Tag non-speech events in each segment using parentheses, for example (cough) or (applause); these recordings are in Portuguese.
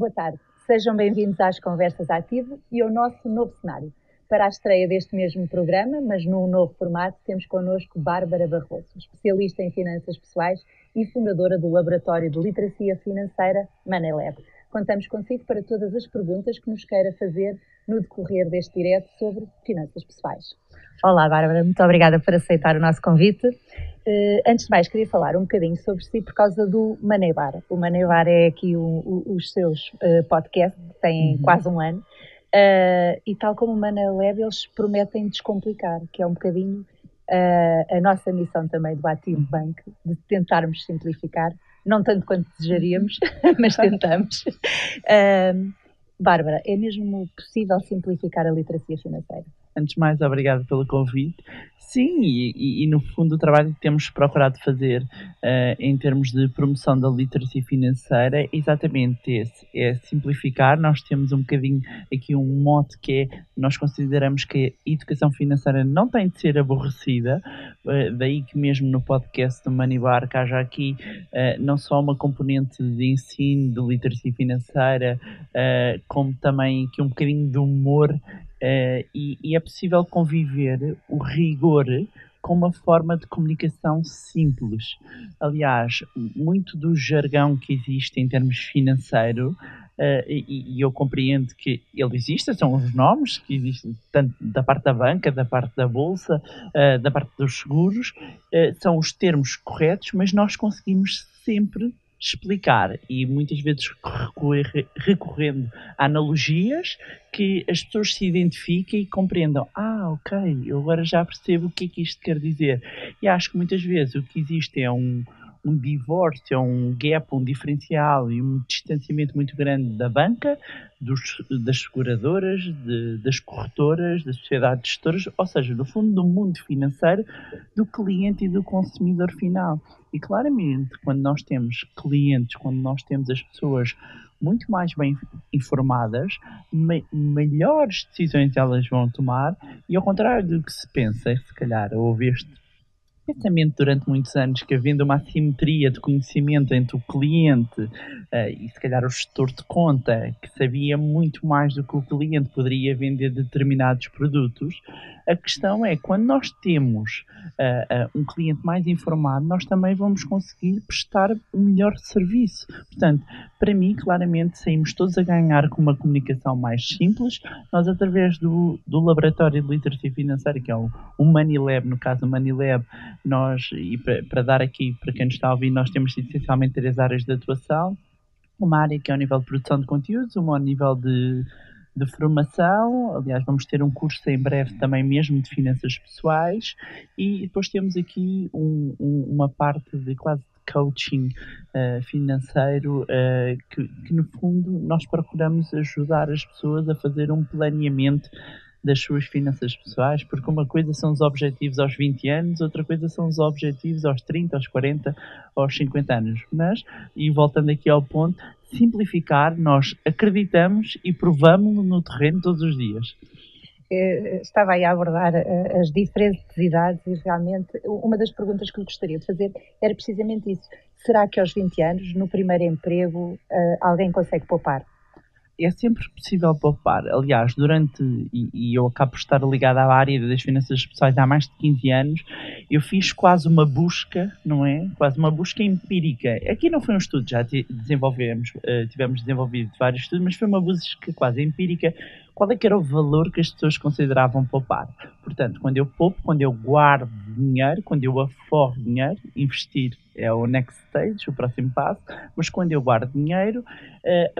Boa tarde. Sejam bem-vindos às Conversas Ativo e ao nosso novo cenário. Para a estreia deste mesmo programa, mas num novo formato, temos connosco Bárbara Barroso, especialista em finanças pessoais e fundadora do Laboratório de Literacia Financeira Manelab. Contamos consigo para todas as perguntas que nos queira fazer no decorrer deste direto sobre finanças pessoais. Olá, Bárbara, muito obrigada por aceitar o nosso convite. Uh, antes de mais, queria falar um bocadinho sobre si por causa do Manebar. O Manebar é aqui o, o, os seus uh, podcasts, têm uhum. quase um ano, uh, e tal como o Manelab, eles prometem descomplicar, que é um bocadinho a nossa missão também do Ativo Bank, de tentarmos simplificar, não tanto quanto desejaríamos, (laughs) mas tentamos. (laughs) Bárbara, é mesmo possível simplificar a literacia financeira? Antes de mais, obrigado pelo convite. Sim, e, e, no fundo o trabalho que temos procurado fazer uh, em termos de promoção da literacia financeira é exatamente esse, é simplificar. Nós temos um bocadinho aqui um mote que é, nós consideramos que a educação financeira não tem de ser aborrecida, uh, daí que mesmo no podcast do Money Bar que haja aqui uh, não só uma componente de ensino de literacia financeira, como também aqui um bocadinho de humor Uh, e, e, é possível conviver o rigor com uma forma de comunicação simples. Aliás, muito do jargão que existe em termos financeiro, uh, e, e, eu compreendo que ele existe, são os nomes que existem, tanto da parte da banca, da parte da bolsa, uh, da parte dos seguros, são os termos corretos, mas nós conseguimos sempre explicar e muitas vezes recorrer, recorrendo a analogias que as pessoas se identifiquem e compreendam. Ah, ok, eu agora já percebo o que é que isto quer dizer. E acho que muitas vezes o que existe é um, um divórcio, um gap, um diferencial e um distanciamento muito grande da banca, dos, das seguradoras, de, das corretoras, das sociedades gestoras, ou seja, no fundo do mundo financeiro, do cliente e do consumidor final. E claramente, quando nós temos clientes, quando nós temos as pessoas muito mais bem informadas, me melhores decisões elas vão tomar, e ao contrário do que se pensa, se calhar, ouvir este pensamento durante muitos anos que havendo uma assimetria de conhecimento entre o cliente uh, e se calhar o gestor de conta que sabia muito mais do que o cliente poderia vender determinados produtos, a questão é quando nós temos uh, uh, um cliente mais informado, nós também vamos conseguir prestar um melhor serviço. Portanto, para mim, claramente, saímos todos a ganhar com uma comunicação mais simples. Nós, através do, do Laboratório de Literacia Financeira, que é o, o Money Lab, no caso do Money Lab, nós, e para, dar aqui, para quem nos está a ouvir, nós temos essencialmente três áreas de atuação. Uma área que é o nível de produção de conteúdos, uma ao nível de, de formação, aliás, vamos ter um curso em breve também mesmo de finanças pessoais, e depois temos aqui um, um, uma parte de quase coaching uh, financeiro uh, que, que, no fundo, nós procuramos ajudar as pessoas a fazer um planeamento das suas finanças pessoais, porque uma coisa são os objetivos aos 20 anos, outra coisa são os objetivos aos 30, aos 40, aos 50 anos. Mas, e voltando aqui ao ponto, simplificar, nós acreditamos e provamos no terreno todos os dias. Estava aí a abordar eh, as diferentes idades e realmente uma das perguntas que eu gostaria de fazer era precisamente isso. Será que aos 20 anos, no primeiro emprego, eh, alguém consegue poupar? É sempre possível poupar. Aliás, durante, e, e, eu acabo por estar ligado à área das finanças pessoais há mais de 15 anos, eu fiz quase uma busca, não é? Quase uma busca empírica. Aqui não foi um estudo, já desenvolvemos, uh, tivemos desenvolvido vários estudos, mas foi uma busca quase empírica. Qual é que era o valor que as pessoas consideravam poupar? Portanto, quando eu poupo, quando eu guardo dinheiro, quando eu aforro dinheiro, investir é o next stage, o próximo passo, mas quando eu guardo dinheiro,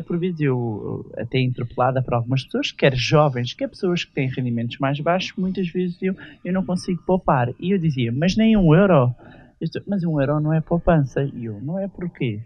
por vezes eu, até interpelada por algumas pessoas, quer jovens, quer pessoas que têm rendimentos mais baixos, muitas vezes eu, eu não consigo poupar. E eu dizia, mas nem um euro? Mas um euro não é poupança. E eu, não é porquê?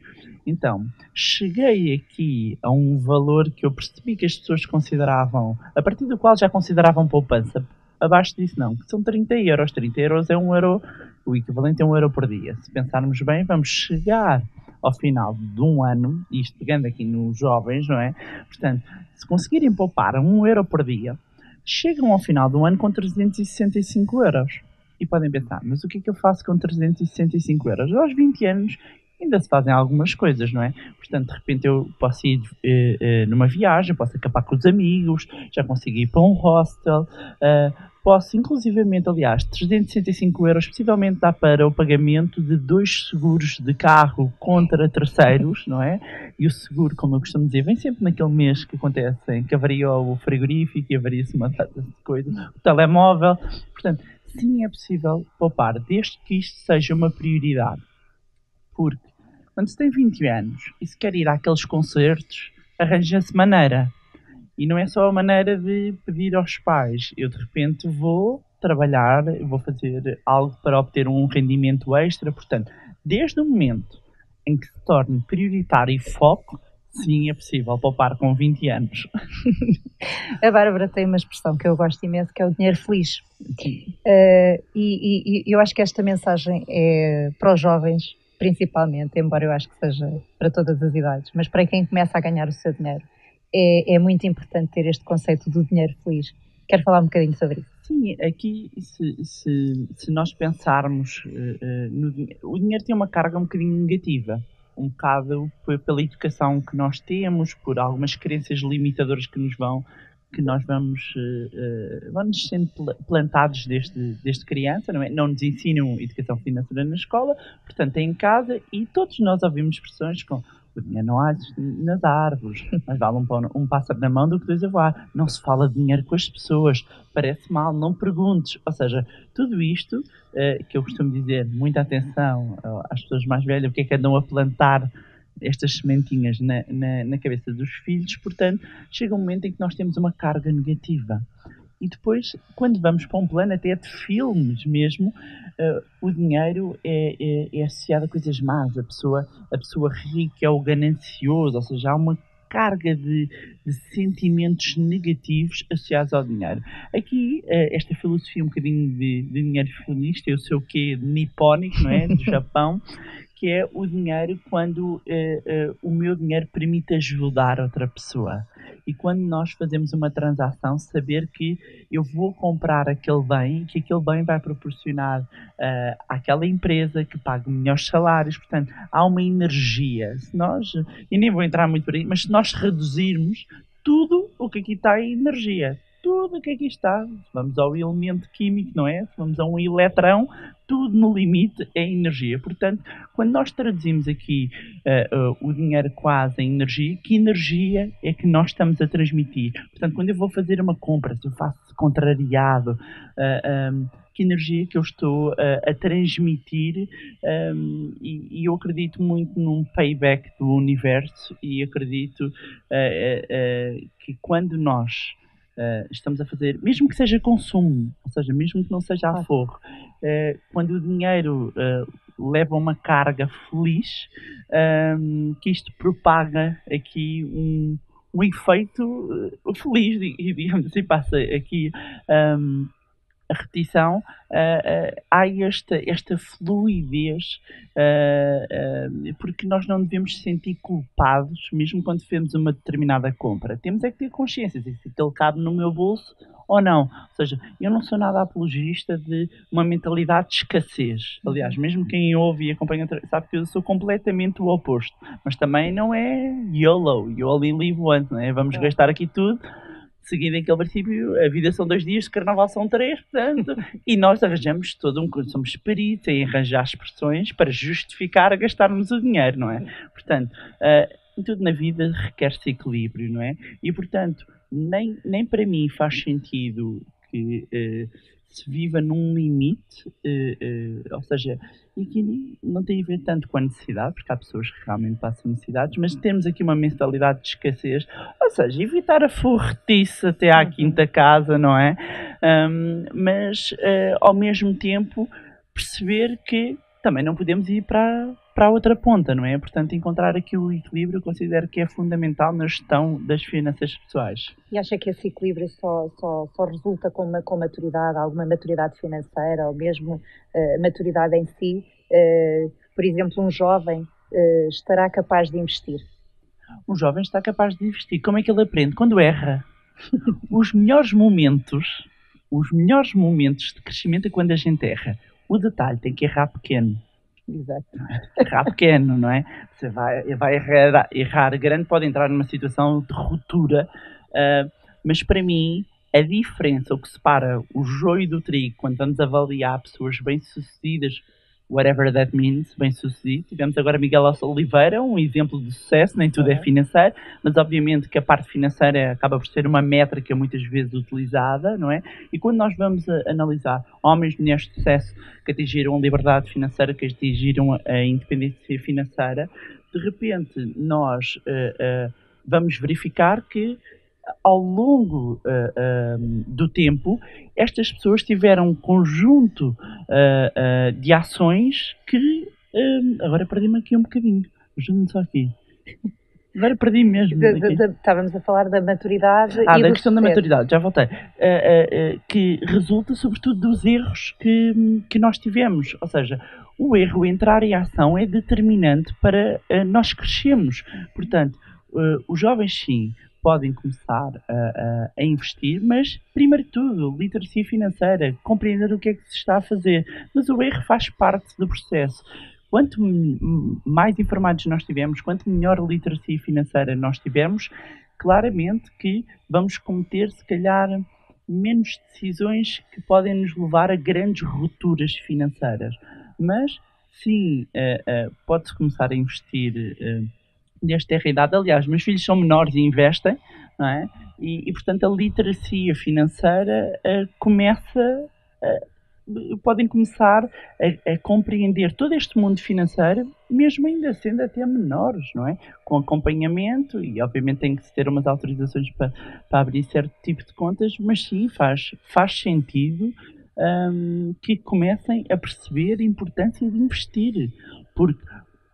Então, cheguei aqui a um valor que eu percebi que as pessoas consideravam, a partir do qual já consideravam poupança. Abaixo disso não, que são 30 euros. 30 euros é um euro o equivalente a um euro por dia. Se pensarmos bem, vamos chegar ao final de um ano, isto pegando aqui nos jovens, não é? Portanto, se conseguirem poupar um euro por dia, chegam ao final do ano com 365 euros. E podem pensar, mas o que é que eu faço com 365 euros? Aos 20 anos ainda se fazem algumas coisas, não é? Portanto, de repente eu posso ir eh, eh, numa viagem, posso acabar com os amigos, já consigo ir para um hostel, eh, posso, inclusivamente, aliás, 365 euros possivelmente dá para o pagamento de dois seguros de carro contra terceiros, não é? E o seguro, como eu costumo dizer, vem sempre naquele mês que acontece, que avariou o frigorífico e avaria-se uma coisa, o telemóvel. Portanto, sim, é possível poupar, desde que isto seja uma prioridade. Porque quando se tem 20 anos e se quer ir àqueles concertos, arranja-se maneira. E não é só a maneira de pedir aos pais. Eu de repente vou trabalhar, vou fazer algo para obter um rendimento extra. Portanto, desde o momento em que se torne prioritário e foco, sim, é possível poupar com 20 anos. a Bárbara tem uma expressão que eu gosto imenso, que é o dinheiro feliz. Uh, e, e, eu acho que esta mensagem é para os jovens, principalmente, embora eu acho que seja para todas as idades, mas para quem começa a ganhar o seu dinheiro, é, é muito importante ter este conceito do dinheiro feliz. Quero falar um bocadinho sobre isso. Sim, aqui se, se, se nós pensarmos uh, uh, no dinheiro, o dinheiro tem uma carga um bocadinho negativa um bocado pela educação que nós temos, por algumas crenças limitadoras que nos vão que nós vamos, uh, vamos sendo plantados desde, desde criança, não, é? não nos ensinam educação financeira na escola, portanto é em casa e todos nós ouvimos expressões com o dinheiro não há nas árvores, mas vale um, um pássaro na mão do que dois a voar. Não se fala de dinheiro com as pessoas, parece mal, não perguntes. Ou seja, tudo isto, uh, que eu costumo dizer, muita atenção às pessoas mais velhas, o que é que andam a plantar estas sementinhas na, na, na, cabeça dos filhos, portanto, chega um momento em que nós temos uma carga negativa. E depois, quando vamos para um plano até de filmes mesmo, uh, o dinheiro é, é, é, associado a coisas más. A pessoa, a pessoa rica é o ganancioso, ou seja, há uma carga de, de sentimentos negativos associados ao dinheiro. Aqui, uh, esta filosofia um bocadinho de, de dinheiro feminista, eu sei o que nipónico, não é? Do (laughs) Japão, que é o dinheiro quando uh, uh, o meu dinheiro permite ajudar outra pessoa. E quando nós fazemos uma transação, saber que eu vou comprar aquele bem, que aquele bem vai proporcionar uh, àquela empresa que paga melhores salários. Portanto, há uma energia. Se nós, e nem vou entrar muito por aí, mas se nós reduzirmos tudo o que aqui está é energia tudo o que aqui está. Vamos ao elemento químico, não é? Vamos a um eletrão, tudo no limite é energia. Portanto, quando nós traduzimos aqui uh, uh, o dinheiro quase em energia, que energia é que nós estamos a transmitir? Portanto, quando eu vou fazer uma compra, se eu faço contrariado, uh, eh, um, que energia que eu estou a transmitir um, e, e, eu acredito muito num payback do universo e acredito que quando nós Uh, estamos a fazer, mesmo que seja consumo, ou seja, mesmo que não seja aforro, uh, quando o dinheiro uh, leva uma carga feliz, um, que isto propaga aqui um, um efeito feliz, digamos assim, passa aqui um, a repetição, uh, uh, há esta, esta fluidez, uh, porque nós não devemos sentir culpados, mesmo quando fazemos uma determinada compra. Temos é que ter consciência se aquele cabe no meu bolso ou não. Ou seja, eu não sou nada apologista de uma mentalidade de escassez. Aliás, mesmo quem ouve e acompanha sabe que eu sou completamente o oposto. Mas também não é YOLO, you only live once, não é? Vamos gastar aqui tudo seguindo aquele princípio, a vida são dois dias, carnaval são três, portanto, (laughs) e nós arranjamos todo um, somos peritos em arranjar expressões para justificar gastarmos o dinheiro, não é? Portanto, uh, tudo na vida requer-se equilíbrio, não é? E, portanto, nem, nem para mim faz sentido que uh, se viva num limite, uh, ou seja, e aqui não tem a ver tanto com a necessidade, porque há pessoas que realmente passam necessidades, mas temos aqui uma mentalidade de escassez, ou seja, evitar a forretice até à quinta casa, não é? Um, mas uh, ao mesmo tempo perceber que também não podemos ir para, para a outra ponta, não é? Portanto, encontrar aqui o equilíbrio considero que é fundamental na gestão das finanças pessoais. E acha que esse equilíbrio só, só, só resulta com, uma, com maturidade, alguma maturidade financeira ou mesmo uh, maturidade em si? Uh, por exemplo, um jovem uh, estará capaz de investir? Um jovem está capaz de investir. Como é que ele aprende? Quando erra. (laughs) os melhores momentos, os melhores momentos de crescimento é quando a gente erra. O detalhe tem que errar pequeno. Exato. Errar pequeno, não é? Você vai, vai errar, errar grande, pode entrar numa situação de ruptura, uh, mas para mim a diferença, o que separa o joio do trigo quando vamos avaliar pessoas bem-sucedidas, whatever that means, bem-sucedido. Tivemos agora Miguel Oliveira, um exemplo de sucesso, nem tudo é financeiro, mas obviamente que a parte financeira acaba por ser uma métrica muitas vezes utilizada, não é? E quando nós vamos analisar homens e mulheres de sucesso que atingiram a liberdade financeira, que atingiram a independência financeira, de repente nós uh, uh, vamos verificar que ao longo uh, uh, do tempo, estas pessoas tiveram um conjunto uh, de ações que. agora perdi-me aqui um bocadinho. Ajuda-me só aqui. Agora perdi mesmo. De, de, de, estávamos a falar da maturidade ah, e da questão sucesso. da maturidade, já voltei. que resulta sobretudo dos erros que, que nós tivemos. Ou seja, o erro entrar em ação é determinante para nós crescermos. Portanto, os jovens sim podem começar a, a, a, investir, mas, primeiro de tudo, literacia financeira, compreender o que é que se está a fazer. Mas o erro faz parte do processo. Quanto mais informados nós tivermos, quanto melhor literacia financeira nós tivermos, claramente que vamos cometer, se calhar, menos decisões que podem nos levar a grandes rupturas financeiras. Mas, sim, uh, uh, pode-se começar a investir. Uh, desta idade. Aliás, meus filhos são menores e investem, não é? E, e portanto, a literacia financeira uh, começa. Uh, podem começar a, a, compreender todo este mundo financeiro, mesmo ainda sendo até menores, não é? Com acompanhamento, e obviamente tem que ter umas autorizações para, para abrir certo tipo de contas, mas sim, faz, faz sentido um, que comecem a perceber a importância de investir. Porque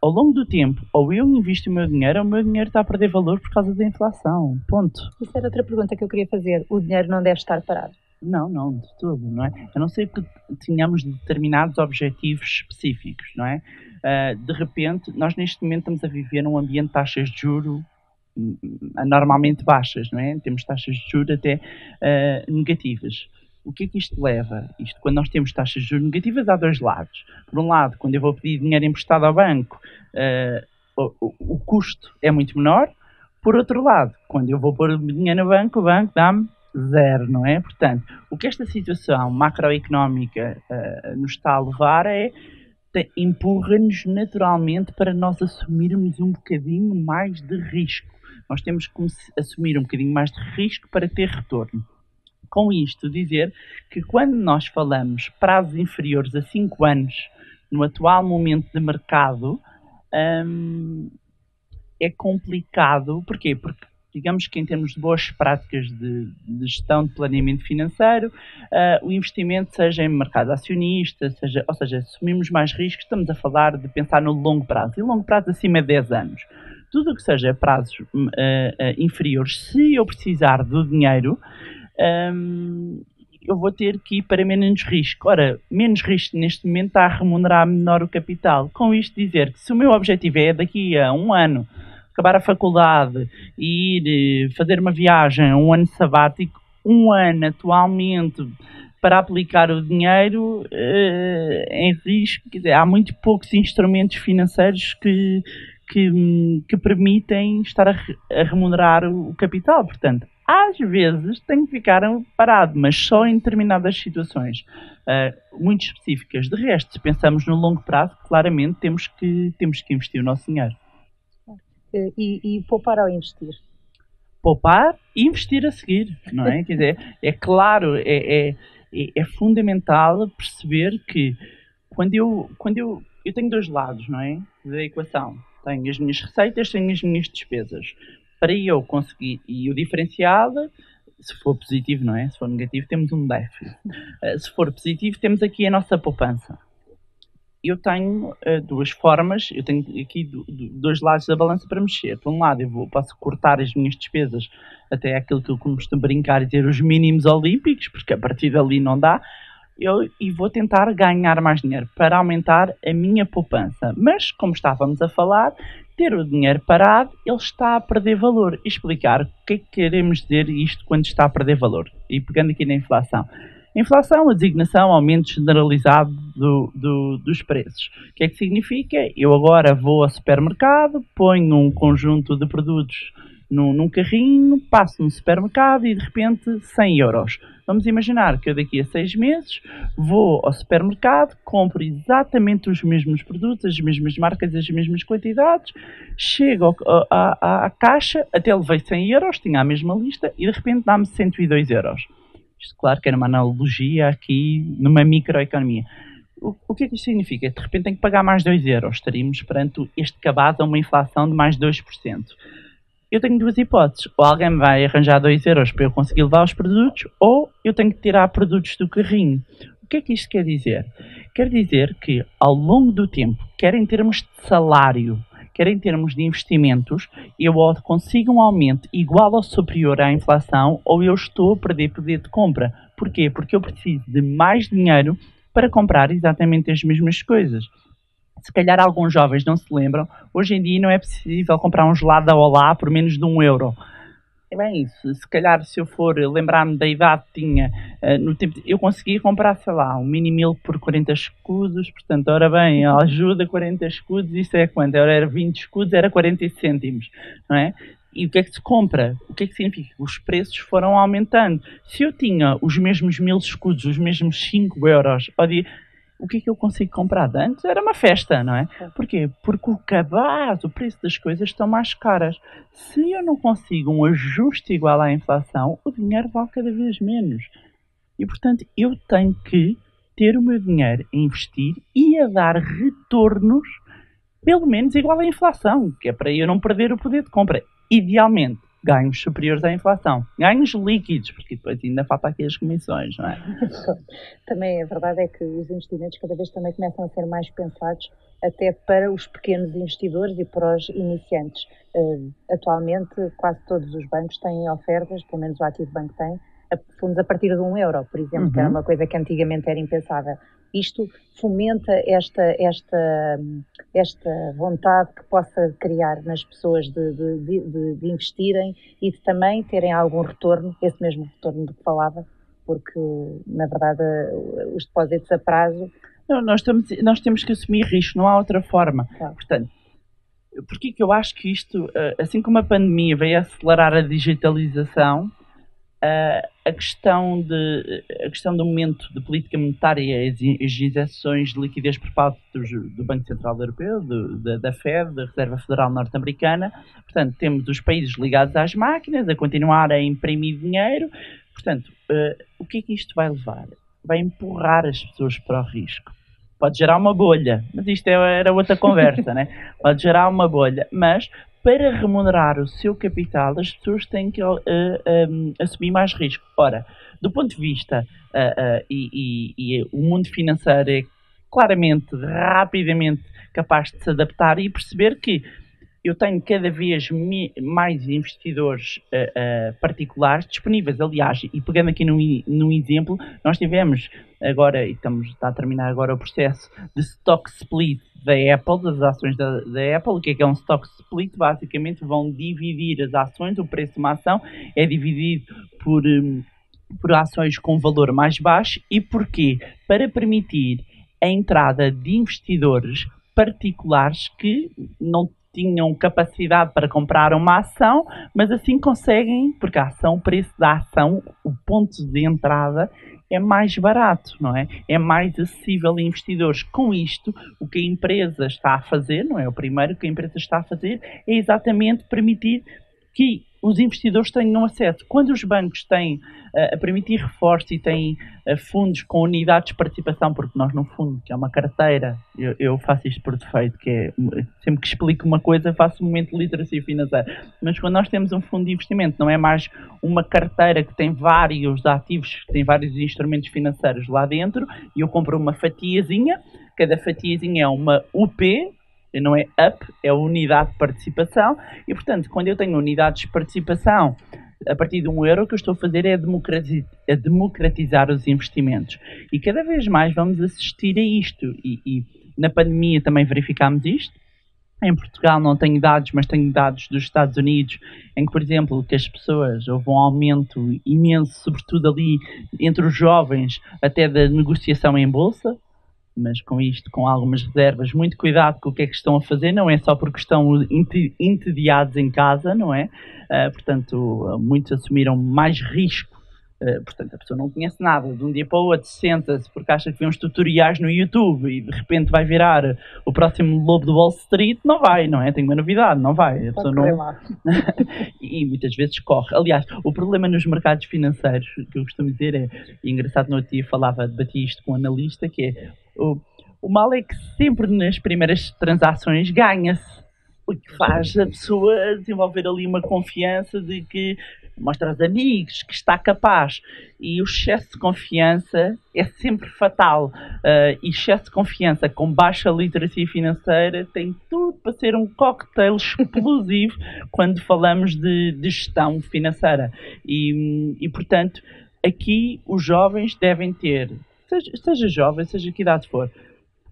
ao longo do tempo, ou eu invisto o meu dinheiro, ou o meu dinheiro está a perder valor por causa da inflação. Ponto. Isso era outra pergunta que eu queria fazer. O dinheiro não deve estar parado? Não, não, de tudo, não é? A não ser que tenhamos determinados objetivos específicos, não é? Uh, de repente, nós neste momento estamos a viver num ambiente de taxas de juro hum, anormalmente baixas, não é? Temos taxas de juros até uh, negativas. O que é que isto leva? Isto, quando nós temos taxas de juros negativas, há dois lados. Por um lado, quando eu vou pedir dinheiro emprestado ao banco, uh, o, o, custo é muito menor. Por outro lado, quando eu vou pôr dinheiro no banco, o banco dá-me zero, não é? Portanto, o que esta situação macroeconómica uh, nos está a levar é empurra-nos naturalmente para nós assumirmos um bocadinho mais de risco. Nós temos que assumir um bocadinho mais de risco para ter retorno com isto dizer que quando nós falamos prazos inferiores a 5 anos no atual momento de mercado, hum, é complicado. Porquê? Porque digamos que em termos de boas práticas de, de gestão de planeamento financeiro, uh, o investimento seja em mercado acionista, seja, ou seja, assumimos mais riscos, estamos a falar de pensar no longo prazo, e longo prazo acima de 10 anos. Tudo o que seja prazos uh, uh, inferiores, se eu precisar do dinheiro, um, eu vou ter que ir para menos risco. Ora, menos risco neste momento está a remunerar menor o capital. Com isto dizer que se o meu objetivo é daqui a um ano acabar a faculdade e ir eh, fazer uma viagem, um ano sabático, um ano atualmente para aplicar o dinheiro uh, em risco, dizer, há muito poucos instrumentos financeiros que, que, que permitem estar a, a remunerar o capital. Portanto, às vezes tem que ficar parado, mas só em determinadas situações uh, muito específicas. De resto, se pensamos no longo prazo, claramente temos que, temos que investir o nosso dinheiro. E, e poupar ao investir? Poupar e investir a seguir, não é? Quer dizer, é claro, é, é, é, é fundamental perceber que quando eu, quando eu, eu tenho dois lados, não é? Da equação. Tenho as minhas receitas, tenho as minhas despesas para eu conseguir, e o diferencial, se for positivo, não é? Se for negativo, temos um déficit. Uh, se for positivo, temos aqui a nossa poupança. Eu tenho uh, duas formas, eu tenho aqui do, do, dois lados da balança para mexer. Por um lado, eu vou, posso cortar as minhas despesas até aquilo que eu costumo brincar e ter os mínimos olímpicos, porque a partir dali não dá eu, e vou tentar ganhar mais dinheiro para aumentar a minha poupança. Mas, como estávamos a falar, ter o dinheiro parado, ele está a perder valor. Explicar o que é que queremos dizer isto quando está a perder valor. E pegando aqui na inflação. Inflação, a designação, aumento generalizado do, do, dos preços. O que é que significa? Eu agora vou ao supermercado, ponho um conjunto de produtos num, num carrinho, passo no supermercado e de repente 100 euros. Vamos imaginar que eu daqui a seis meses vou ao supermercado, compro exatamente os mesmos produtos, as mesmas marcas, as mesmas quantidades, chego à, caixa, até levei 100 euros, tinha a mesma lista e de repente dá-me 102 euros. Isto, claro, que era uma analogia aqui numa microeconomia. O, o que é que isto significa? De repente tenho que pagar mais 2 euros. Estaríamos perante este cabaz a uma inflação de mais 2%. Eu tenho duas hipóteses. Ou alguém me vai arranjar 2 euros para eu conseguir levar os produtos, ou eu tenho que tirar produtos do carrinho. O que é que isto quer dizer? Quer dizer que ao longo do tempo, quer em termos de salário, quer em termos de investimentos, eu consigo um aumento igual ou superior à inflação, ou eu estou a perder poder de compra. Porquê? Porque eu preciso de mais dinheiro para comprar exatamente as mesmas coisas. Se calhar alguns jovens não se lembram, hoje em dia não é possível comprar um gelado da Olá por menos de um euro. É bem isso. Se calhar, se eu for lembrar-me da idade que tinha uh, no tempo, eu conseguia comprar, sei lá, um mini milk por 40 escudos. Portanto, ora bem, ajuda 40 escudos, isso é quanto? Era 20 escudos, era 40 cêntimos, não é? E o que é que se compra? O que é que significa? Os preços foram aumentando. Se eu tinha os mesmos mil escudos, os mesmos 5 euros ao dia, o que é que eu consigo comprar? Antes era uma festa, não é? Porquê? Porque o cabaz, o preço das coisas estão mais caras. Se eu não consigo um ajuste igual à inflação, o dinheiro vale cada vez menos. E, portanto, eu tenho que ter o meu dinheiro a investir e a dar retornos pelo menos igual à inflação, que é para eu não perder o poder de compra. Idealmente, ganhos superiores à inflação. Ganhos líquidos, porque depois ainda falta aqui as comissões, não é? (laughs) também a verdade é que os investimentos cada vez também começam a ser mais pensados até para os pequenos investidores e para os iniciantes. Uh, atualmente, quase todos os bancos têm ofertas, pelo menos o Ativo Banco tem, a fundos a partir de um euro, por exemplo, uhum. que era uhum. uma coisa que antigamente era impensável. Isto fomenta esta, esta, esta vontade que possa criar nas pessoas de, de, de, de investirem e de também terem algum retorno, esse mesmo retorno do que falava, porque, na verdade, os depósitos a prazo. Não, nós, estamos, nós temos que assumir risco, não há outra forma. Claro. Portanto, porquê que eu acho que isto, eh, assim como a pandemia veio acelerar a digitalização, Uh, a, questão de, a questão do momento de política monetária e as injeções de liquidez por parte do, do Banco Central Europeu, do, da, da Fed, da Reserva Federal Norte-Americana. Portanto, temos os países ligados às máquinas a continuar a imprimir dinheiro. Portanto, uh, o que é que isto vai levar? Vai empurrar as pessoas para o risco. Pode gerar uma bolha, mas isto é, era outra conversa, (laughs) né? Pode gerar uma bolha, mas para remunerar o seu capital, as pessoas têm que uh, um, assumir mais risco. Ora, do ponto de vista, uh, uh, e, e, e, o mundo financeiro é claramente, rapidamente capaz de se adaptar e perceber que eu tenho cada vez mais investidores uh, uh, particulares disponíveis. Aliás, e pegando aqui num, num exemplo, nós tivemos agora, e estamos está a terminar agora o processo de stock split da Apple, das ações da, da, Apple. O que é que é um stock split? Basicamente vão dividir as ações, o preço de uma ação é dividido por, um, por ações com valor mais baixo. E porquê? Para permitir a entrada de investidores particulares que não tinham capacidade para comprar uma ação, mas assim conseguem, porque a ação, o preço da ação, o ponto de entrada é mais barato, não é? É mais acessível a investidores. Com isto, o que a empresa está a fazer, não é o primeiro, que a empresa está a fazer é exatamente permitir que os investidores tenham acesso. Quando os bancos têm uh, a permitir reforço e têm uh, fundos com unidades de participação, porque nós, no fundo, que é uma carteira, eu, eu, faço isto por defeito, que é sempre que explico uma coisa, faço um momento de literacia financeira. Mas quando nós temos um fundo de investimento, não é mais uma carteira que tem vários ativos, que tem vários instrumentos financeiros lá dentro, e eu compro uma fatiazinha, cada fatiazinha é uma UP, não é up, é unidade de participação, e portanto, quando eu tenho unidades de participação a partir de um euro, o que eu estou a fazer é a democratizar os investimentos. E cada vez mais vamos assistir a isto. E, e na pandemia também verificámos isto. Em Portugal não tenho dados, mas tenho dados dos Estados Unidos, em que, por exemplo, que as pessoas, houve um aumento imenso, sobretudo ali entre os jovens, até da negociação em bolsa, mas com isto, com algumas reservas, muito cuidado com o que é que estão a fazer, não é só porque estão entediados em casa, não é? Uh, portanto, muitos assumiram mais risco Uh, portanto, a pessoa não conhece nada, de um dia para o outro senta-se porque acha que vê uns tutoriais no YouTube e de repente vai virar o próximo lobo do Wall Street, não vai, não é? Tem uma novidade, não vai. A pessoa não... (laughs) e muitas vezes corre. Aliás, o problema nos mercados financeiros, que eu costumo dizer é, e engraçado no outro dia falava, debati isto com um analista, que é o, o mal é que sempre nas primeiras transações ganha-se o que faz a pessoa desenvolver ali uma confiança de que mostra aos amigos que está capaz. E o excesso de confiança é sempre fatal. Uh, e excesso de confiança com baixa literacia financeira tem tudo para ser um cocktail (laughs) explosivo quando falamos de, de gestão financeira. E, e, portanto, aqui os jovens devem ter, seja, seja jovem, seja que idade for,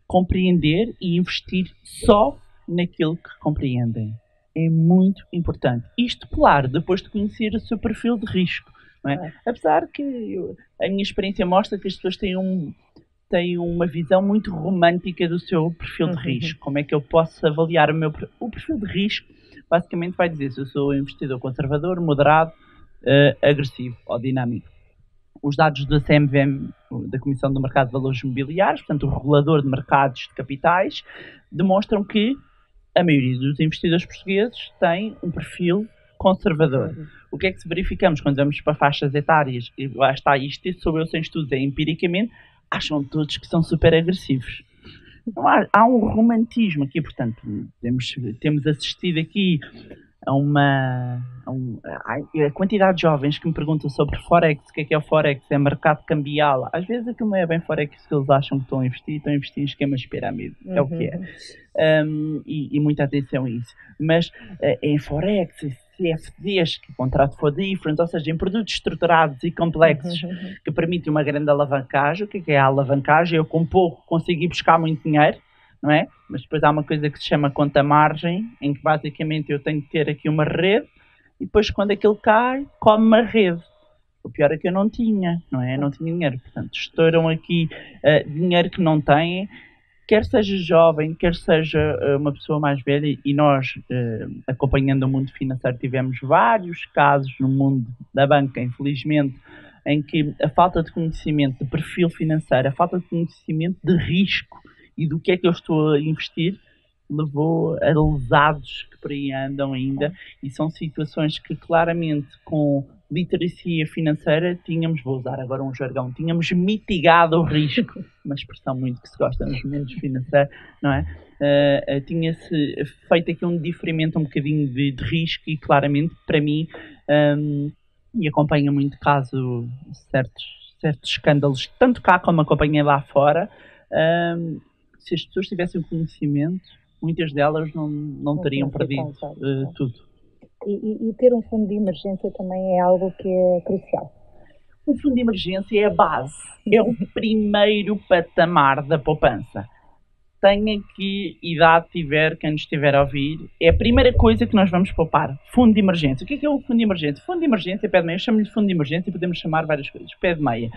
compreender e investir só naquilo que compreendem é muito importante. Isto, claro, depois de conhecer o seu perfil de risco. É? É. Apesar que eu, a minha experiência mostra que as pessoas têm, um, têm uma visão muito romântica do seu perfil de uhum. risco. Como é que eu posso avaliar o meu o perfil de risco? Basicamente vai dizer se eu sou investidor conservador, moderado, uh, agressivo ou dinâmico. Os dados da CMVM, da Comissão do Mercado de Valores Mobiliários, portanto o regulador de mercados de capitais, demonstram que a maioria dos investidores portugueses tem um perfil conservador. O que é que se verificamos quando vamos para faixas etárias? E lá está isto, sou eu sem estudos, é empiricamente, acham todos que são super agressivos. Há, há, um romantismo aqui, portanto, temos, temos assistido aqui a uma. A, um, a, quantidade de jovens que me perguntam sobre Forex, o que é que é o Forex? É mercado cambial. Às vezes aquilo não é bem Forex que eles acham que estão a investir, estão a investir em esquemas de pirâmide, uhum. é o que é. Um, e, e, muita atenção a isso. Mas uh, em Forex, CFDs, que o contrato for different, ou seja, em produtos estruturados e complexos uhum. que permitem uma grande alavancagem. O que é, que é a alavancagem? Eu com pouco consigo ir buscar muito dinheiro não é? Mas depois há uma coisa que se chama conta margem, em que basicamente eu tenho que ter aqui uma rede e depois quando aquilo cai, come a rede. O pior é que eu não tinha, não é? Não tinha dinheiro. Portanto, estouram aqui uh, dinheiro que não têm, quer seja jovem, quer seja uh, uma pessoa mais velha, e nós, uh, acompanhando o mundo financeiro, tivemos vários casos no mundo da banca, infelizmente, em que a falta de conhecimento de perfil financeiro, a falta de conhecimento de risco e do que é que eu estou a investir levou a lesados que por aí andam ainda e são situações que claramente com literacia financeira tínhamos, vou usar agora um jargão, tínhamos mitigado o risco, (laughs) uma expressão muito que se gosta nos momentos financeiros, não é? Uh, tinha-se feito aqui um diferimento um bocadinho de, de risco e claramente para mim um, e acompanha muito caso certos, certos escândalos, tanto cá como acompanhei lá fora, um, se as pessoas tivessem conhecimento, muitas delas não, não, não teriam perdido uh, tudo. E, e, ter um fundo de emergência também é algo que é crucial. O fundo de emergência é a base, é o (laughs) primeiro patamar da poupança. Tenha que idade tiver, quem nos estiver a ouvir, é a primeira coisa que nós vamos poupar. Fundo de emergência. O que é, que é o fundo de emergência? Fundo de emergência, pé de meia, eu chamo-lhe fundo de emergência e podemos chamar várias coisas. Pé de meia,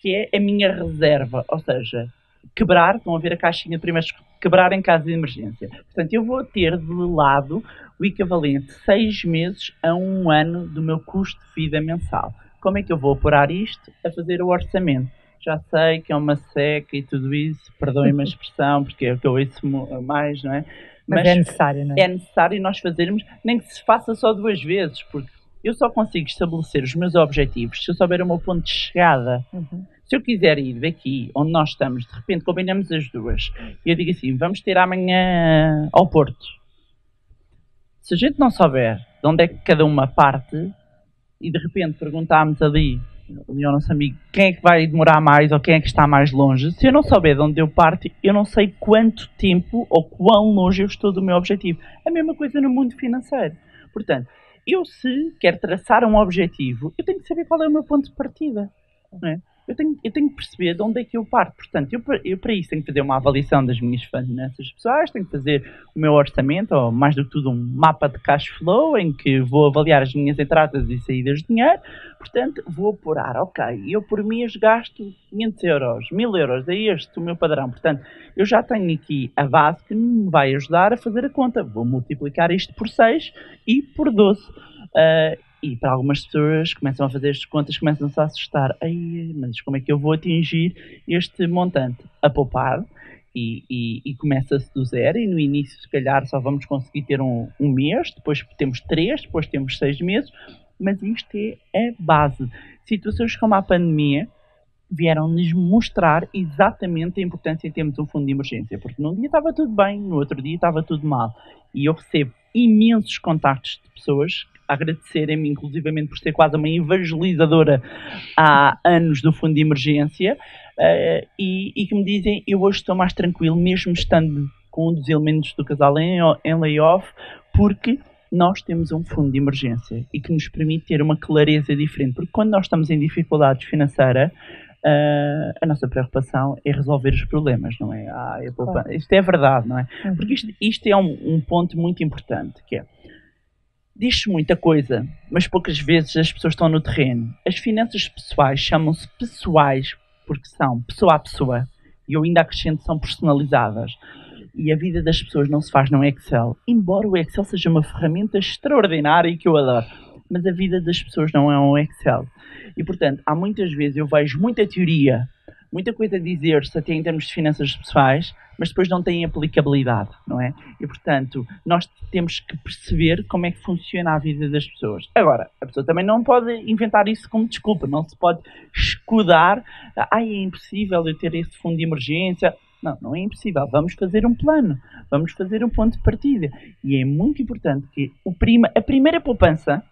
que é a minha reserva, ou seja, quebrar, estão a ver a caixinha de primeiros, quebrar em caso de emergência. Portanto, eu vou ter de lado o equivalente seis meses a um ano do meu custo de vida mensal. Como é que eu vou apurar isto? A fazer o orçamento. Já sei que é uma seca e tudo isso, perdoem-me a expressão, porque é o que eu ouço mais, não é? Mas, Mas é necessário, não é? É necessário nós fazermos, nem que se faça só duas vezes, porque eu só consigo estabelecer os meus objetivos se eu souber o meu ponto de chegada. Uhum. Se eu quiser ir daqui, onde nós estamos, de repente combinamos as duas, e eu digo assim, vamos ter amanhã ao Porto. Se a gente não souber de onde é que cada uma parte, e de repente perguntarmos ali, ali ao nosso amigo, quem é que vai demorar mais ou quem é que está mais longe, se eu não souber de onde eu parto, eu não sei quanto tempo ou quão longe eu estou do meu objetivo. A mesma coisa no mundo financeiro. Portanto, eu se quero traçar um objetivo, eu tenho que saber qual é o meu ponto de partida. Não é? Eu tenho, eu tenho que perceber de onde é que eu parto. Portanto, eu, eu para isso tenho que fazer uma avaliação das minhas finanças pessoais, tenho que fazer o meu orçamento, ou mais do que tudo um mapa de cash flow, em que vou avaliar as minhas entradas e saídas de dinheiro. Portanto, vou apurar, ok, eu por mês gasto 500 euros, 1000 euros, é este o meu padrão. Portanto, eu já tenho aqui a base que me vai ajudar a fazer a conta. Vou multiplicar isto por 6 e por 12. Uh, e para algumas pessoas começam a fazer estas contas, começam-se a assustar. Ai, mas como é que eu vou atingir este montante? A poupar e, e, e começa-se do zero e no início se calhar só vamos conseguir ter um, um mês, depois temos três, depois temos seis meses, mas isto é a base. Situações como a pandemia vieram-nos mostrar exatamente a importância de termos um fundo de emergência, porque num dia estava tudo bem, no outro dia estava tudo mal. E eu recebo imensos contactos de pessoas agradecerem-me, inclusivamente por ser quase uma evangelizadora há anos do Fundo de Emergência, uh, e, e, que me dizem: Eu hoje estou mais tranquilo, mesmo estando com um dos elementos do casal em, em layoff, porque nós temos um fundo de emergência e que nos permite ter uma clareza diferente. Porque quando nós estamos em dificuldades financeiras, Uh, a nossa preocupação é resolver os problemas, não é? Ah. Isto é verdade, não é? Uhum. Porque isto, isto é um, um, ponto muito importante, que é diz-se muita coisa, mas poucas vezes as pessoas estão no terreno. As finanças pessoais chamam-se pessoais porque são pessoa a pessoa e eu ainda acrescento são personalizadas. E a vida das pessoas não se faz no Excel, embora o Excel seja uma ferramenta extraordinária e que eu adoro. Mas a vida das pessoas não é um Excel. E, portanto, há muitas vezes eu vejo muita teoria, muita coisa a dizer-se até em termos de finanças pessoais, mas depois não tem aplicabilidade, não é? E, portanto, nós temos que perceber como é que funciona a vida das pessoas. Agora, a pessoa também não pode inventar isso como desculpa, não se pode escudar, ai, é impossível eu ter esse fundo de emergência. Não, não é impossível. Vamos fazer um plano, vamos fazer um ponto de partida. E é muito importante que o prima, a primeira poupança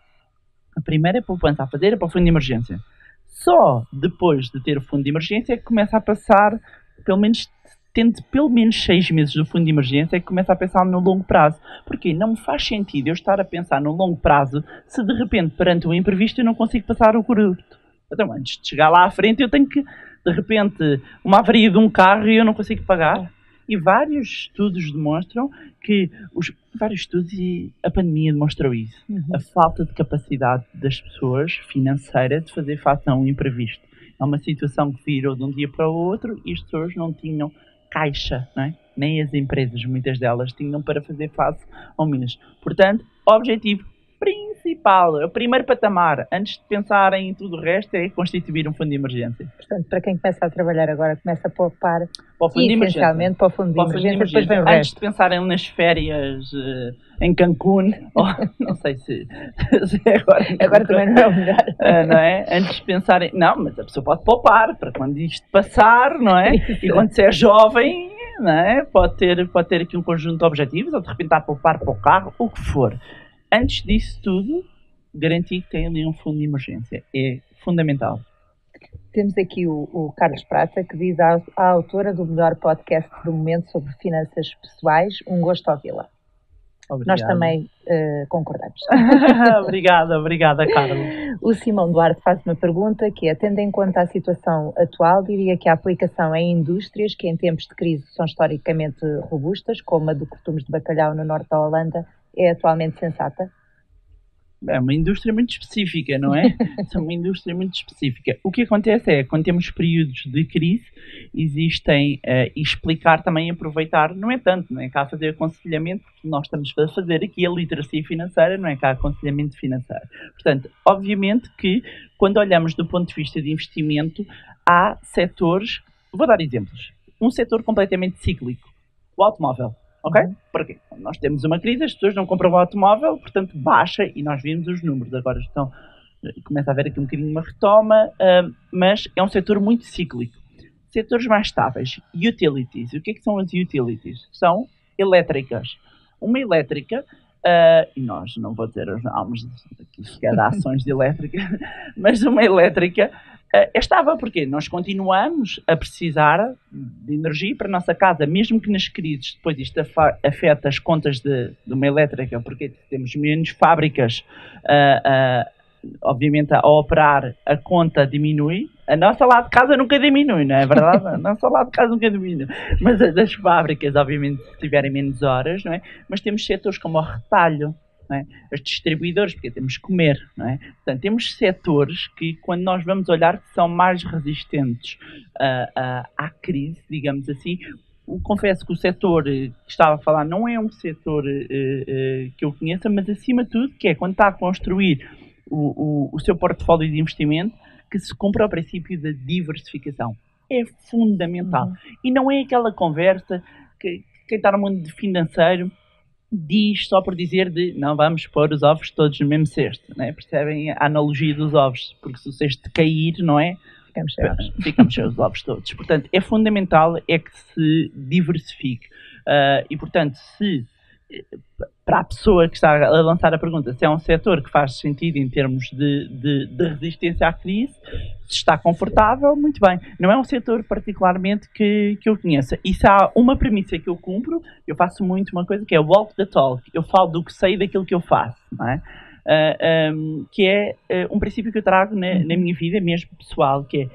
a primeira poupança a fazer é para o fundo de emergência. Só depois de ter o fundo de emergência é que começa a passar, pelo menos tendo pelo menos seis meses do fundo de emergência, é que começa a pensar no longo prazo. Porque não me faz sentido eu estar a pensar no longo prazo se de repente, perante o imprevisto, eu não consigo passar o curto. Então, antes de chegar lá à frente, eu tenho que, de repente, uma avaria de um carro e eu não consigo pagar. E vários estudos demonstram que os vários estudos e a pandemia demonstrou isso. Uhum. A falta de capacidade das pessoas financeira de fazer face a um imprevisto. É uma situação que virou de um dia para o outro e as pessoas não tinham caixa, é? nem as empresas, muitas delas, tinham para fazer face ao mês. Portanto, objetivo principal, o primeiro patamar, antes de pensar em tudo o resto, é constituir um fundo de emergência. Portanto, para quem começa a trabalhar agora, começa a poupar para o fundo de para o fundo de, emergência, de emergência, depois vem o resto. Antes de pensarem nas férias uh, em Cancún, (laughs) ou, não sei se, (laughs) se agora... agora também não é o melhor. Uh, (laughs) não é? Antes de pensarem... Não, mas a pessoa pode poupar para quando isto passar, não é? Isso. E quando se é jovem, não é? Pode ter, pode ter aqui um conjunto de objetivos, ou de repente está a poupar para o carro, o que for antes disso tudo, garantir que tem ali um fundo de emergência. É fundamental. Temos aqui o, o Carlos Prata, que diz à, à, autora do melhor podcast do momento sobre finanças pessoais, um gosto ouvi-la. Nós também uh, concordamos. (laughs) obrigada, obrigada, Carlos. O Simão Duarte faz uma pergunta que é, tendo em conta a situação atual, diria que a aplicação em indústrias que em tempos de crise são historicamente robustas, como a do cortumes de bacalhau no norte da Holanda, é atualmente sensata? É uma indústria muito específica, não é? (laughs) é uma indústria muito específica. O que acontece é, quando temos períodos de crise, existem, uh, explicar também, aproveitar, não é tanto, não é cá fazer aconselhamento, porque nós estamos a fazer aqui a literacia financeira, não é cá aconselhamento financeiro. Portanto, obviamente que, quando olhamos do ponto de vista de investimento, há setores, vou dar exemplos, um setor completamente cíclico, o automóvel Ok? Uhum. Porque nós temos uma crise, as pessoas não compram o automóvel, portanto baixa e nós vimos os números. Agora estão, começa a haver aqui um bocadinho uma retoma, uh, mas é um setor muito cíclico. Setores mais estáveis, utilities. O que é que são as utilities? São elétricas. Uma elétrica, uh, e nós não vou dizer os nomes aqui cada ações de elétrica, (laughs) mas uma elétrica uh, é estável, porque nós continuamos a precisar de energia para a nossa casa, mesmo que nas crises depois isto afeta as contas de, de uma elétrica, porque temos menos fábricas, uh, uh, obviamente a operar a conta diminui, a nossa lá de casa nunca diminui, não é verdade? A nossa lá de casa nunca diminui. Mas as fábricas, obviamente, se tiverem menos horas, não é? Mas temos setores como o retalho, é? Os distribuidores, porque temos que comer, não é? Portanto, temos setores que, quando nós vamos olhar, são mais resistentes uh, uh, à crise, digamos assim. Confesso que o setor que estava a falar não é um setor uh, que eu conheça, mas acima de tudo, que é quando está a construir o, o, o seu portfólio de investimento, que se cumpra o princípio da diversificação. É fundamental. Uhum. E não é aquela conversa que quem está no mundo financeiro diz só por dizer de não vamos pôr os ovos todos no mesmo cesto. Né? Percebem a analogia dos ovos? Porque se o cesto cair, não é? Ficamos cheios (laughs) os ovos todos. Portanto, é fundamental é que se diversifique. Uh, e, portanto, se para a pessoa que está a lançar a pergunta se é um setor que faz sentido em termos de, de, de, resistência à crise, se está confortável, muito bem. Não é um setor particularmente que, que eu conheça. E se há uma premissa que eu cumpro, eu faço muito uma coisa que é walk the talk. Eu falo do que sei daquilo que eu faço, não é? Uh, ah, um, que é uh, um princípio que eu trago na, na minha vida mesmo pessoal, que é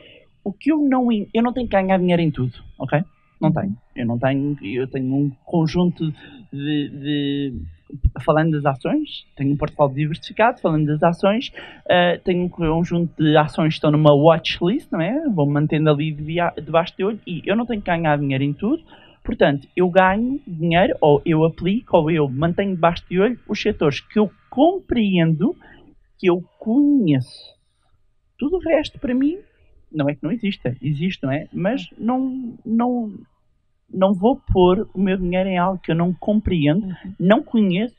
o que eu não eu não tenho que ganhar dinheiro em tudo, ok? Não tenho. Eu não tenho, eu tenho um conjunto de, de falando das ações, tenho um portfólio diversificado, falando das ações, uh, tenho um conjunto de ações que estão numa watchlist, não é? Vou mantendo ali debaixo de olho e eu não tenho que ganhar dinheiro em tudo, portanto, eu ganho dinheiro, ou eu aplico, ou eu mantenho debaixo de olho os setores que eu compreendo, que eu conheço. Tudo o resto, para mim, não é que não exista, existe, não é? Mas não, não, não vou pôr o meu dinheiro em algo que eu não compreendo, uhum. não conheço,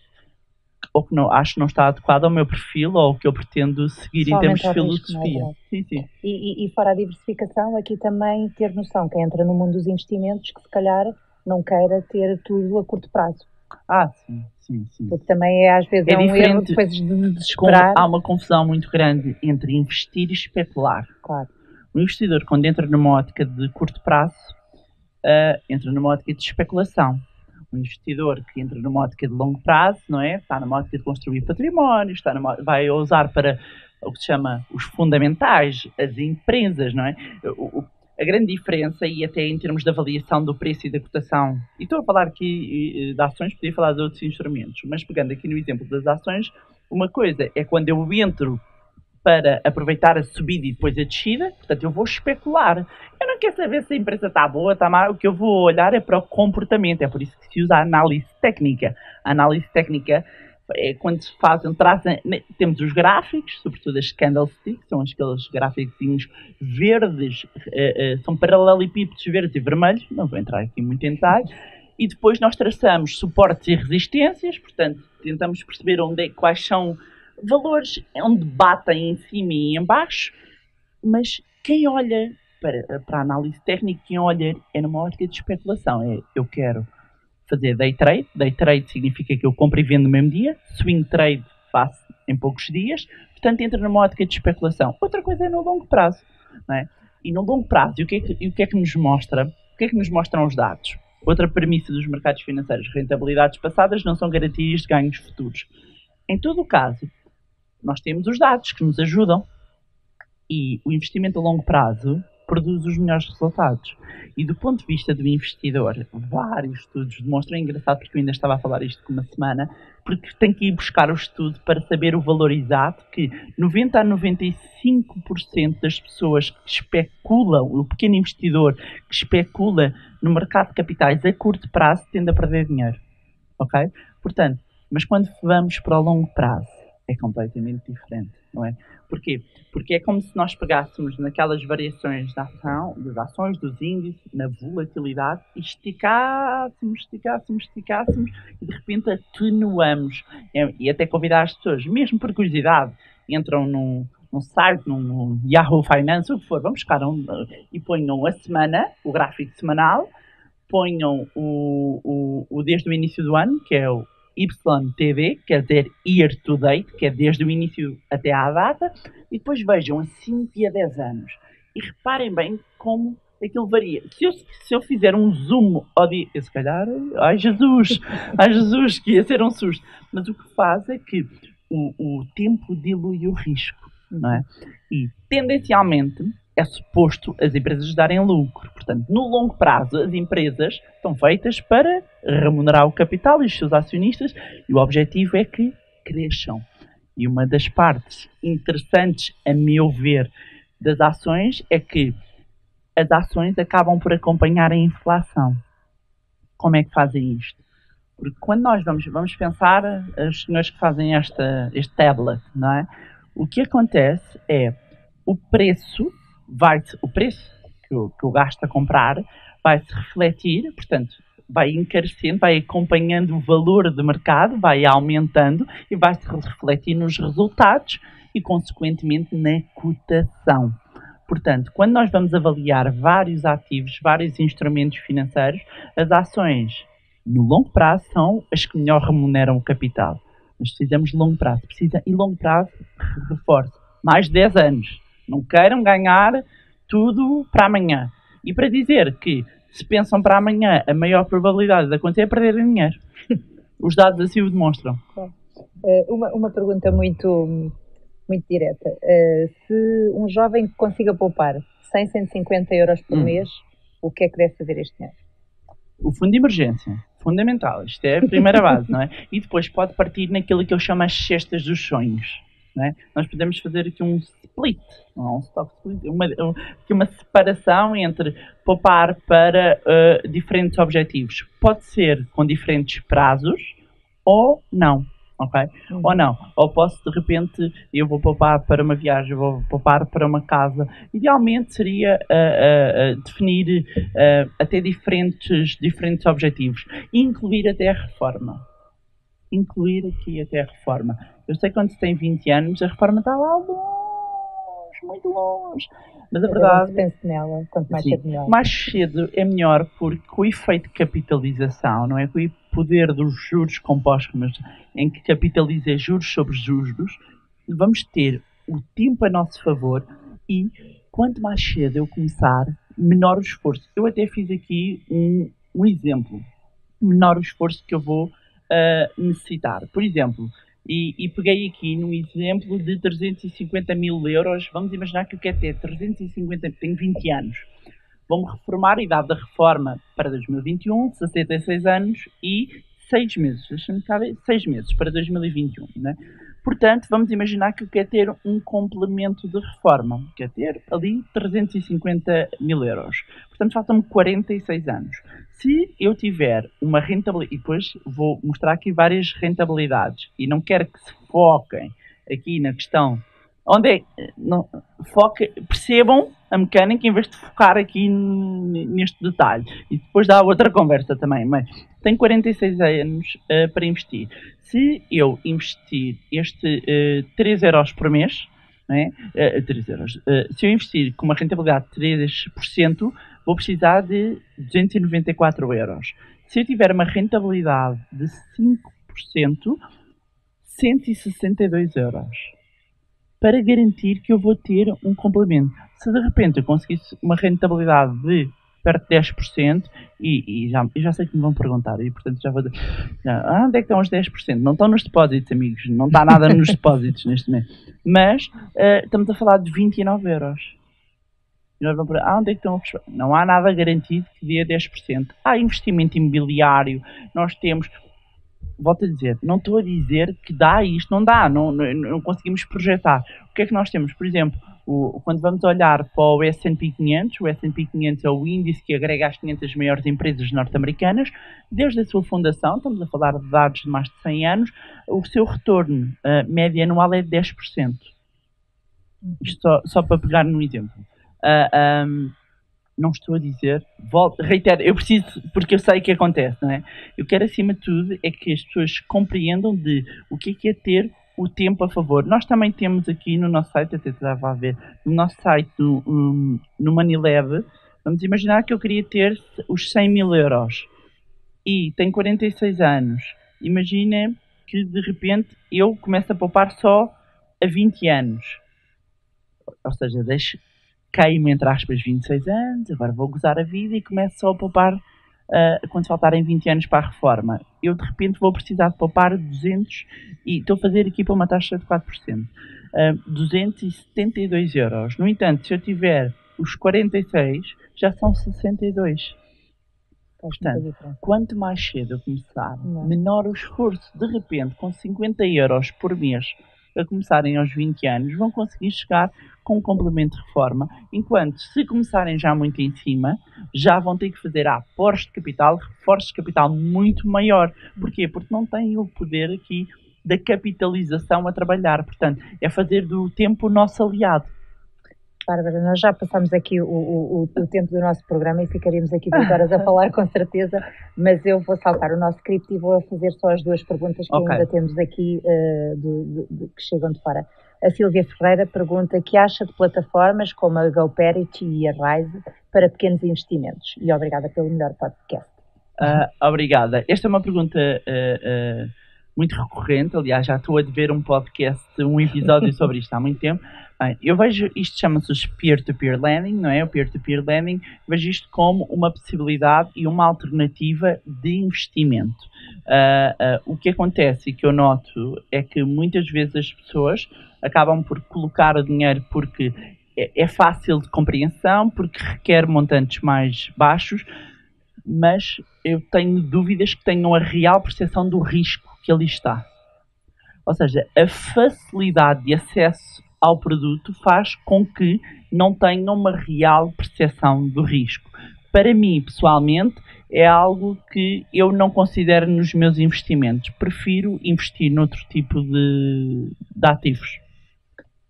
ou que não, acho que não está adequado ao meu perfil ou que eu pretendo seguir Só em termos de é? filosofia. Risco, sim, sim. E, e, e fora a diversificação, aqui também ter noção que entra no mundo dos investimentos que se calhar não queira ter tudo a curto prazo. Ah, sim, sim, sim. Porque também é às vezes é, é um erro depois de desesperar. há uma confusão muito grande entre investir e especular. Claro. O investidor, quando entra numa ótica de curto prazo, uh, entra numa ótica de especulação. Um investidor que entra numa ótica de longo prazo, não é? Está numa ótica de construir património, está numa, vai usar para o que se chama os fundamentais, as empresas, não é? O, o, a grande diferença, e até em termos de avaliação do preço e da cotação, e estou a falar aqui de ações, podia falar de outros instrumentos, mas pegando aqui no exemplo das ações, uma coisa é quando eu entro para aproveitar a subida e depois a descida, portanto eu vou especular. Eu não quero saber se a empresa está boa, está má, o que eu vou olhar é para o comportamento, é por isso que se usa a análise técnica. A análise técnica é quando se fazem, trazem, temos os gráficos, sobretudo as candlesticks, são aqueles gráficos verdes, eh, eh, são paralelepípedos verdes e vermelhos, não vou entrar aqui muito em detalhe, e depois nós traçamos suportes e resistências, portanto tentamos perceber onde é, quais são valores onde batem em cima e em baixo, mas quem olha para, para a análise técnica, quem olha é numa ótica de especulação. É, eu quero fazer day trade. Day trade significa que eu compro e vendo no mesmo dia. Swing trade faço em poucos dias. Portanto, entra numa ótica de especulação. Outra coisa é no longo prazo. Não é? E no longo prazo, e o que, é que, o que é que nos mostra? O que é que nos mostram os dados? Outra premissa dos mercados financeiros, rentabilidades passadas não são garantias de ganhos futuros. Em todo o caso, nós temos os dados que nos ajudam e o investimento a longo prazo produz os melhores resultados. E do ponto de vista do investidor, vários estudos demonstram, é engraçado porque eu ainda estava a falar isto com uma semana, porque tem que ir buscar o estudo para saber o valor exato que 90 a 95% das pessoas que especulam, o pequeno investidor que especula no mercado de capitais a curto prazo tende a perder dinheiro. Ok? Portanto, mas quando vamos para o longo prazo, é completamente diferente, não é? Porquê? Porque é como se nós pegássemos naquelas variações da ação, das ações, dos índices, na volatilidade, e esticássemos, esticássemos, esticássemos, e de repente atenuamos. E até convidar as pessoas, mesmo por curiosidade, entram num, num site, num, num Yahoo Finance, o que for, vamos buscar um, e ponham a semana, o gráfico semanal, ponham o, o, o desde o início do ano, que é o YTD, quer dizer year to date, que é desde o início até à data, e depois vejam a 5 e a 10 anos. E reparem bem como aquilo varia. Se eu, se eu fizer um zoom ao dia, se calhar, ai Jesus, ai Jesus, que ia ser um susto. Mas o que faz é que o, o tempo dilui o risco, não é? E tendencialmente, é suposto as empresas darem lucro. Portanto, no longo prazo, as empresas estão feitas para remunerar o capital e os seus acionistas e o objetivo é que cresçam. E uma das partes interessantes, a meu ver, das ações é que as ações acabam por acompanhar a inflação. Como é que fazem isto? Porque quando nós vamos, vamos pensar, os senhores que fazem esta, este tablet, não é? O que acontece é o preço vai o preço que o, que o gasto a comprar vai se refletir, portanto, vai encarecendo, vai acompanhando o valor de mercado, vai aumentando e vai se refletir nos resultados e, consequentemente, na cotação. Portanto, quando nós vamos avaliar vários ativos, vários instrumentos financeiros, as ações no longo prazo são as que melhor remuneram o capital. Mas precisamos de longo prazo. Precisa, e longo prazo, reforço, mais de 10 anos. Não queiram ganhar tudo para amanhã. E para dizer que se pensam para amanhã, a maior probabilidade de acontecer é perder dinheiro. (laughs) Os dados assim o demonstram. Eh, uma, uma pergunta muito, muito direta. Eh, se um jovem consiga poupar 100, 150 euros por hum. mês, o que é que deve fazer este dinheiro? O fundo de emergência, fundamental. Isto é a primeira base, não é? (laughs) E depois pode partir naquilo que eu chamo as cestas dos sonhos. É? Nós podemos fazer aqui um split, não é um stock split, uma, uma separação entre poupar para uh, diferentes objetivos. Pode ser com diferentes prazos ou não. Ok? Uhum. Ou não. Ou posso de repente, eu vou poupar para uma viagem, vou poupar para uma casa. Idealmente seria uh, uh, definir até diferentes, diferentes objetivos, incluir até a reforma incluir aqui até a reforma. Eu sei que quando se tem 20 anos, a reforma está lá longe, muito longe. Mas a verdade. Pense nela, quanto mais sim, cedo melhor. Mais cedo é melhor porque com o efeito de capitalização, não é? Com o poder dos juros compostos, mas em que capitaliza juros sobre juros, vamos ter o tempo a nosso favor e quanto mais cedo eu começar, menor o esforço. Eu até fiz aqui um, um exemplo. Menor o esforço que eu vou uh, necessitar. Por exemplo, e, e, peguei aqui num exemplo de 350 mil euros. Vamos imaginar que eu quero ter 350, tenho 20 anos. Vou-me reformar, a idade da reforma para 2021, 66 anos e 6 meses. Deixa-me caber, 6 meses para 2021. Né? Portanto, vamos imaginar que eu quero ter um complemento de reforma. Quer ter ali 350 mil euros. Portanto, faltam-me 46 anos. Se eu tiver uma rentabilidade, e depois vou mostrar aqui várias rentabilidades, e não quero que se foquem aqui na questão onde é não, foque, percebam a mecânica em vez de focar aqui neste detalhe. E depois dá outra conversa também. Mas tenho 46 anos uh, para investir. Se eu investir este uh, 3 euros por mês, é? uh, 3 euros, uh, se eu investir com uma rentabilidade de 3%, vou precisar de 294 euros. Se eu tiver uma rentabilidade de 5%, 162 euros para garantir que eu vou ter um complemento. Se de repente eu conseguisse uma rentabilidade de perto de 10%, e, e já, já sei que me vão perguntar, e portanto já vou dizer, ah, onde é que estão os 10%? Não estão nos depósitos, amigos, não está nada nos depósitos neste momento. Mas uh, estamos a falar de 29 euros. E nós vamos ah, onde é que estão. Não há nada garantido que dê 10%. Há investimento imobiliário, nós temos volto a dizer, não estou a dizer que dá isto, não dá, não, não, não, conseguimos projetar. O que é que nós temos? Por exemplo, o, quando vamos olhar para o S&P 500, o S&P 500 é o índice que agrega as 500 maiores empresas norte-americanas, desde a sua fundação, estamos a falar de dados de mais de 100 anos, o seu retorno uh, médio anual é de 10%. Isto só, só para pegar num exemplo. Uh, ah, um, não estou a dizer, volto, reitero, eu preciso, porque eu sei o que acontece, não é? Eu quero, acima de tudo, é que as pessoas compreendam de o que é, que é ter o tempo a favor. Nós também temos aqui no nosso site, até estava a ver, no nosso site, no, um, no vamos imaginar que eu queria ter os 100 mil euros e tenho 46 anos. Imagina que de repente eu começo a poupar só a 20 anos. Ou seja, deixo queimo, entre aspas, 26 anos, agora vou gozar a vida e começo só a poupar uh, quando faltarem 20 anos para a reforma. Eu, de repente, vou precisar de poupar 200 e estou a fazer aqui para uma taxa de 4%. Uh, 272 euros. No entanto, se eu tiver os 46 já são 62. Portanto, quanto mais cedo eu começar, não. menor o esforço. De repente, com 50 euros por mês a começarem aos 20 anos, vão conseguir chegar com um complemento de reforma. Enquanto, se começarem já muito em cima, já vão ter que fazer aportes de capital, reforços de capital muito maior. Porquê? Porque não têm o poder aqui da capitalização a trabalhar. Portanto, é fazer do tempo o nosso aliado. Bárbara, nós já passamos aqui o, o, o, tempo do nosso programa e ficaríamos aqui duas horas a (laughs) falar com certeza, mas eu vou saltar o nosso script e vou fazer só as duas perguntas que okay. ainda temos aqui uh, de, que chegam de fora. A Silvia Ferreira pergunta que acha de plataformas como a GoParity e a Rise para pequenos investimentos. E obrigada pelo melhor podcast. Uh, obrigada. Esta é uma pergunta uh, muito recorrente, aliás, já estou a dever um podcast, um episódio sobre isto há muito tempo. Bem, eu vejo isto chama-se peer-to-peer lending, não é? O peer-to-peer lending, vejo isto como uma possibilidade e uma alternativa de investimento. Uh, uh, o que acontece e que eu noto é que muitas vezes as pessoas acabam por colocar o dinheiro porque é, é fácil de compreensão, porque requer montantes mais baixos, mas eu tenho dúvidas que tenham a real percepção do risco que ali está. Ou seja, a facilidade de acesso ao produto faz com que não tenham uma real percepção do risco. Para mim, pessoalmente, é algo que eu não considero nos meus investimentos. Prefiro investir noutro tipo de, de ativos.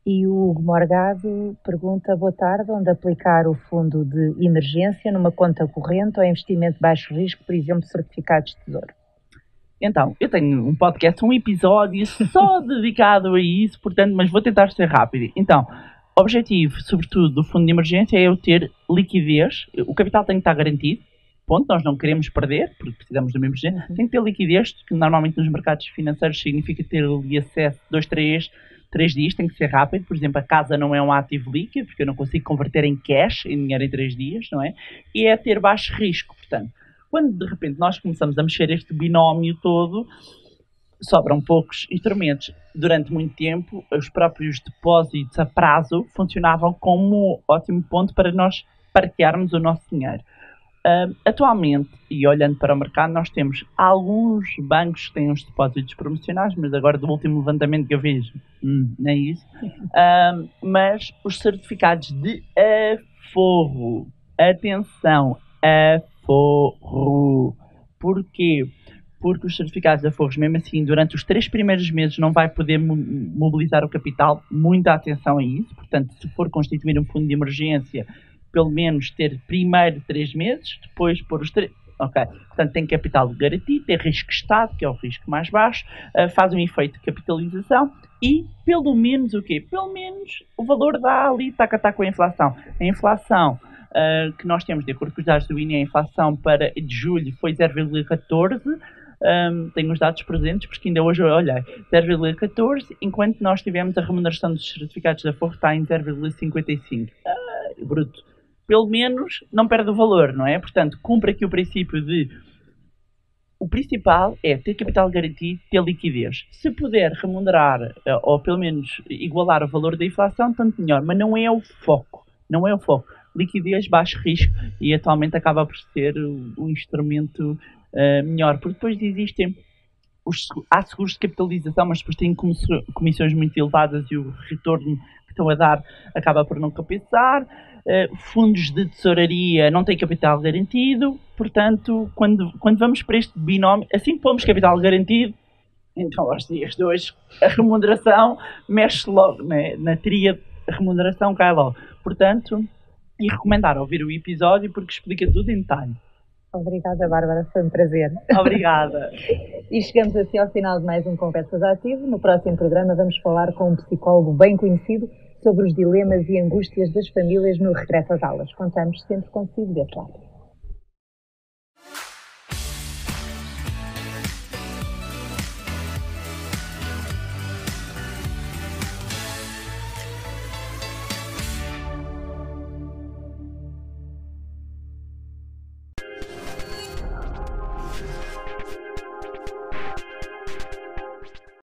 E o Hugo Morgado pergunta, boa tarde, onde aplicar o fundo de emergência numa conta corrente ou investimento de baixo risco, por exemplo, certificados de tesouro? Então, eu tenho um podcast, um episódio só (laughs) dedicado a isso, portanto, mas vou tentar ser rápido. Então, o objetivo, sobretudo, do fundo de emergência é eu ter liquidez. O capital tem que estar garantido. Ponto, nós não queremos perder, porque precisamos de uma emergência. Uhum. Tem que ter liquidez, que normalmente nos mercados financeiros significa ter ali acesso dois, três, três dias, tem que ser rápido. Por exemplo, a casa não é um ativo líquido, porque eu não consigo converter em cash, em dinheiro em três dias, não é? E é ter baixo risco, portanto. Quando de repente nós começamos a mexer este binómio todo, sobram poucos instrumentos. Durante muito tempo, os próprios depósitos a prazo funcionavam como ótimo ponto para nós parquearmos o nosso dinheiro. Uh, atualmente, e olhando para o mercado, nós temos alguns bancos que têm os depósitos promocionais, mas agora do último levantamento que eu vejo, hum, nem é isso. Uh, mas os certificados de aforro, atenção, aforro. Porquê? Porque os certificados de aforros, mesmo assim, durante os três primeiros meses não vai poder mobilizar o capital. Muita atenção a isso. Portanto, se for constituir um fundo de emergência, pelo menos ter primeiro três meses, depois pôr os três. Ok, portanto tem capital garantido, tem risco Estado, que é o risco mais baixo, uh, faz um efeito de capitalização e pelo menos o quê? Pelo menos o valor dá ali, taca, taca com a inflação. A inflação uh, que nós temos, de acordo com os dados do INE, a inflação para de julho foi 0,14%. Um, tenho os dados presentes, porque ainda hoje eu olhei 0,14, enquanto nós tivemos a remuneração dos certificados da Forro está em 0,55. Uh, ah, bruto. Pelo menos não perde o valor, não é? Portanto, cumpre aqui o princípio de o principal é ter capital garantido, ter liquidez. Se puder remunerar, ah, ou pelo menos igualar o valor da inflação, tanto melhor, mas não é o foco. Não é o foco liquidez, baixo risco e atualmente acaba por ser o instrumento uh, melhor, porque depois existem os, há seguros de capitalização, mas depois têm comissões muito elevadas e o retorno que estão a dar acaba por não compensar. Uh, fundos de tesouraria não têm capital garantido, portanto, quando, quando vamos para este binómio, assim que pomos capital garantido, então aos dias de hoje a remuneração mexe logo né? na tria, a remuneração cai logo. Portanto, e recomendar ouvir o episódio porque explica tudo em detalhe. Obrigada, Bárbara, foi um prazer. Obrigada. (laughs) e chegamos assim ao final de mais um Conversas Ativo. No próximo programa vamos falar com um psicólogo bem conhecido sobre os dilemas e angústias das famílias no regresso às aulas. Contamos sempre consigo desse lado.